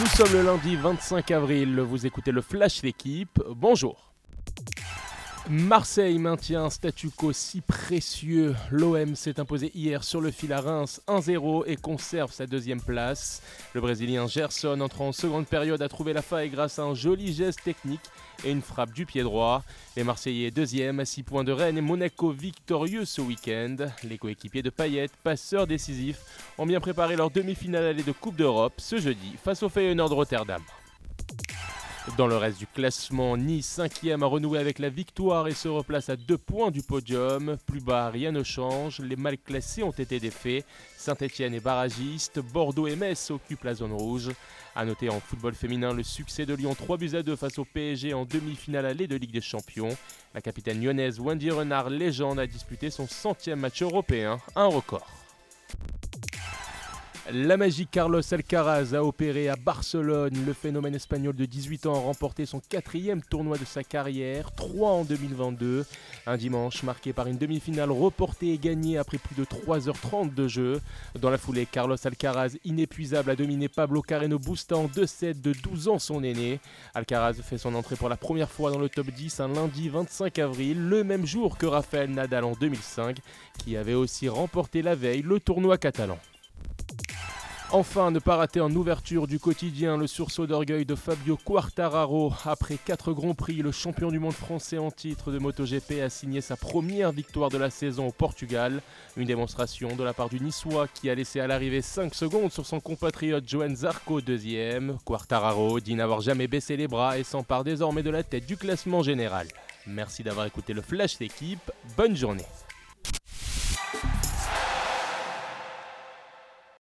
Nous sommes le lundi 25 avril, vous écoutez le Flash d'équipe, bonjour. Marseille maintient un statu quo si précieux. L'OM s'est imposé hier sur le fil à Reims 1-0 et conserve sa deuxième place. Le Brésilien Gerson, entrant en seconde période, a trouvé la faille grâce à un joli geste technique et une frappe du pied droit. Les Marseillais deuxième à 6 points de Rennes et Monaco victorieux ce week-end. Les coéquipiers de Payet, passeurs décisifs, ont bien préparé leur demi-finale allée de Coupe d'Europe ce jeudi face au Feyenoord Rotterdam. Dans le reste du classement, Nice 5e a renoué avec la victoire et se replace à 2 points du podium. Plus bas, rien ne change. Les mal classés ont été défaits. Saint-Etienne est barragiste. Bordeaux et Metz occupent la zone rouge. A noter en football féminin le succès de Lyon 3 buts à 2 face au PSG en demi-finale allée de Ligue des Champions. La capitaine lyonnaise Wendy Renard, légende, a disputé son centième match européen, un record. La magie Carlos Alcaraz a opéré à Barcelone. Le phénomène espagnol de 18 ans a remporté son quatrième tournoi de sa carrière, 3 en 2022. Un dimanche marqué par une demi-finale reportée et gagnée après plus de 3h30 de jeu. Dans la foulée, Carlos Alcaraz, inépuisable, a dominé Pablo Carreno Busta en 2-7 de 12 ans son aîné. Alcaraz fait son entrée pour la première fois dans le top 10 un lundi 25 avril, le même jour que Rafael Nadal en 2005, qui avait aussi remporté la veille le tournoi catalan. Enfin, ne pas rater en ouverture du quotidien le sursaut d'orgueil de Fabio Quartararo. Après 4 grands prix, le champion du monde français en titre de MotoGP a signé sa première victoire de la saison au Portugal. Une démonstration de la part du Niçois qui a laissé à l'arrivée 5 secondes sur son compatriote Johan Zarco deuxième. Quartararo dit n'avoir jamais baissé les bras et s'empare désormais de la tête du classement général. Merci d'avoir écouté le Flash d'équipe. Bonne journée.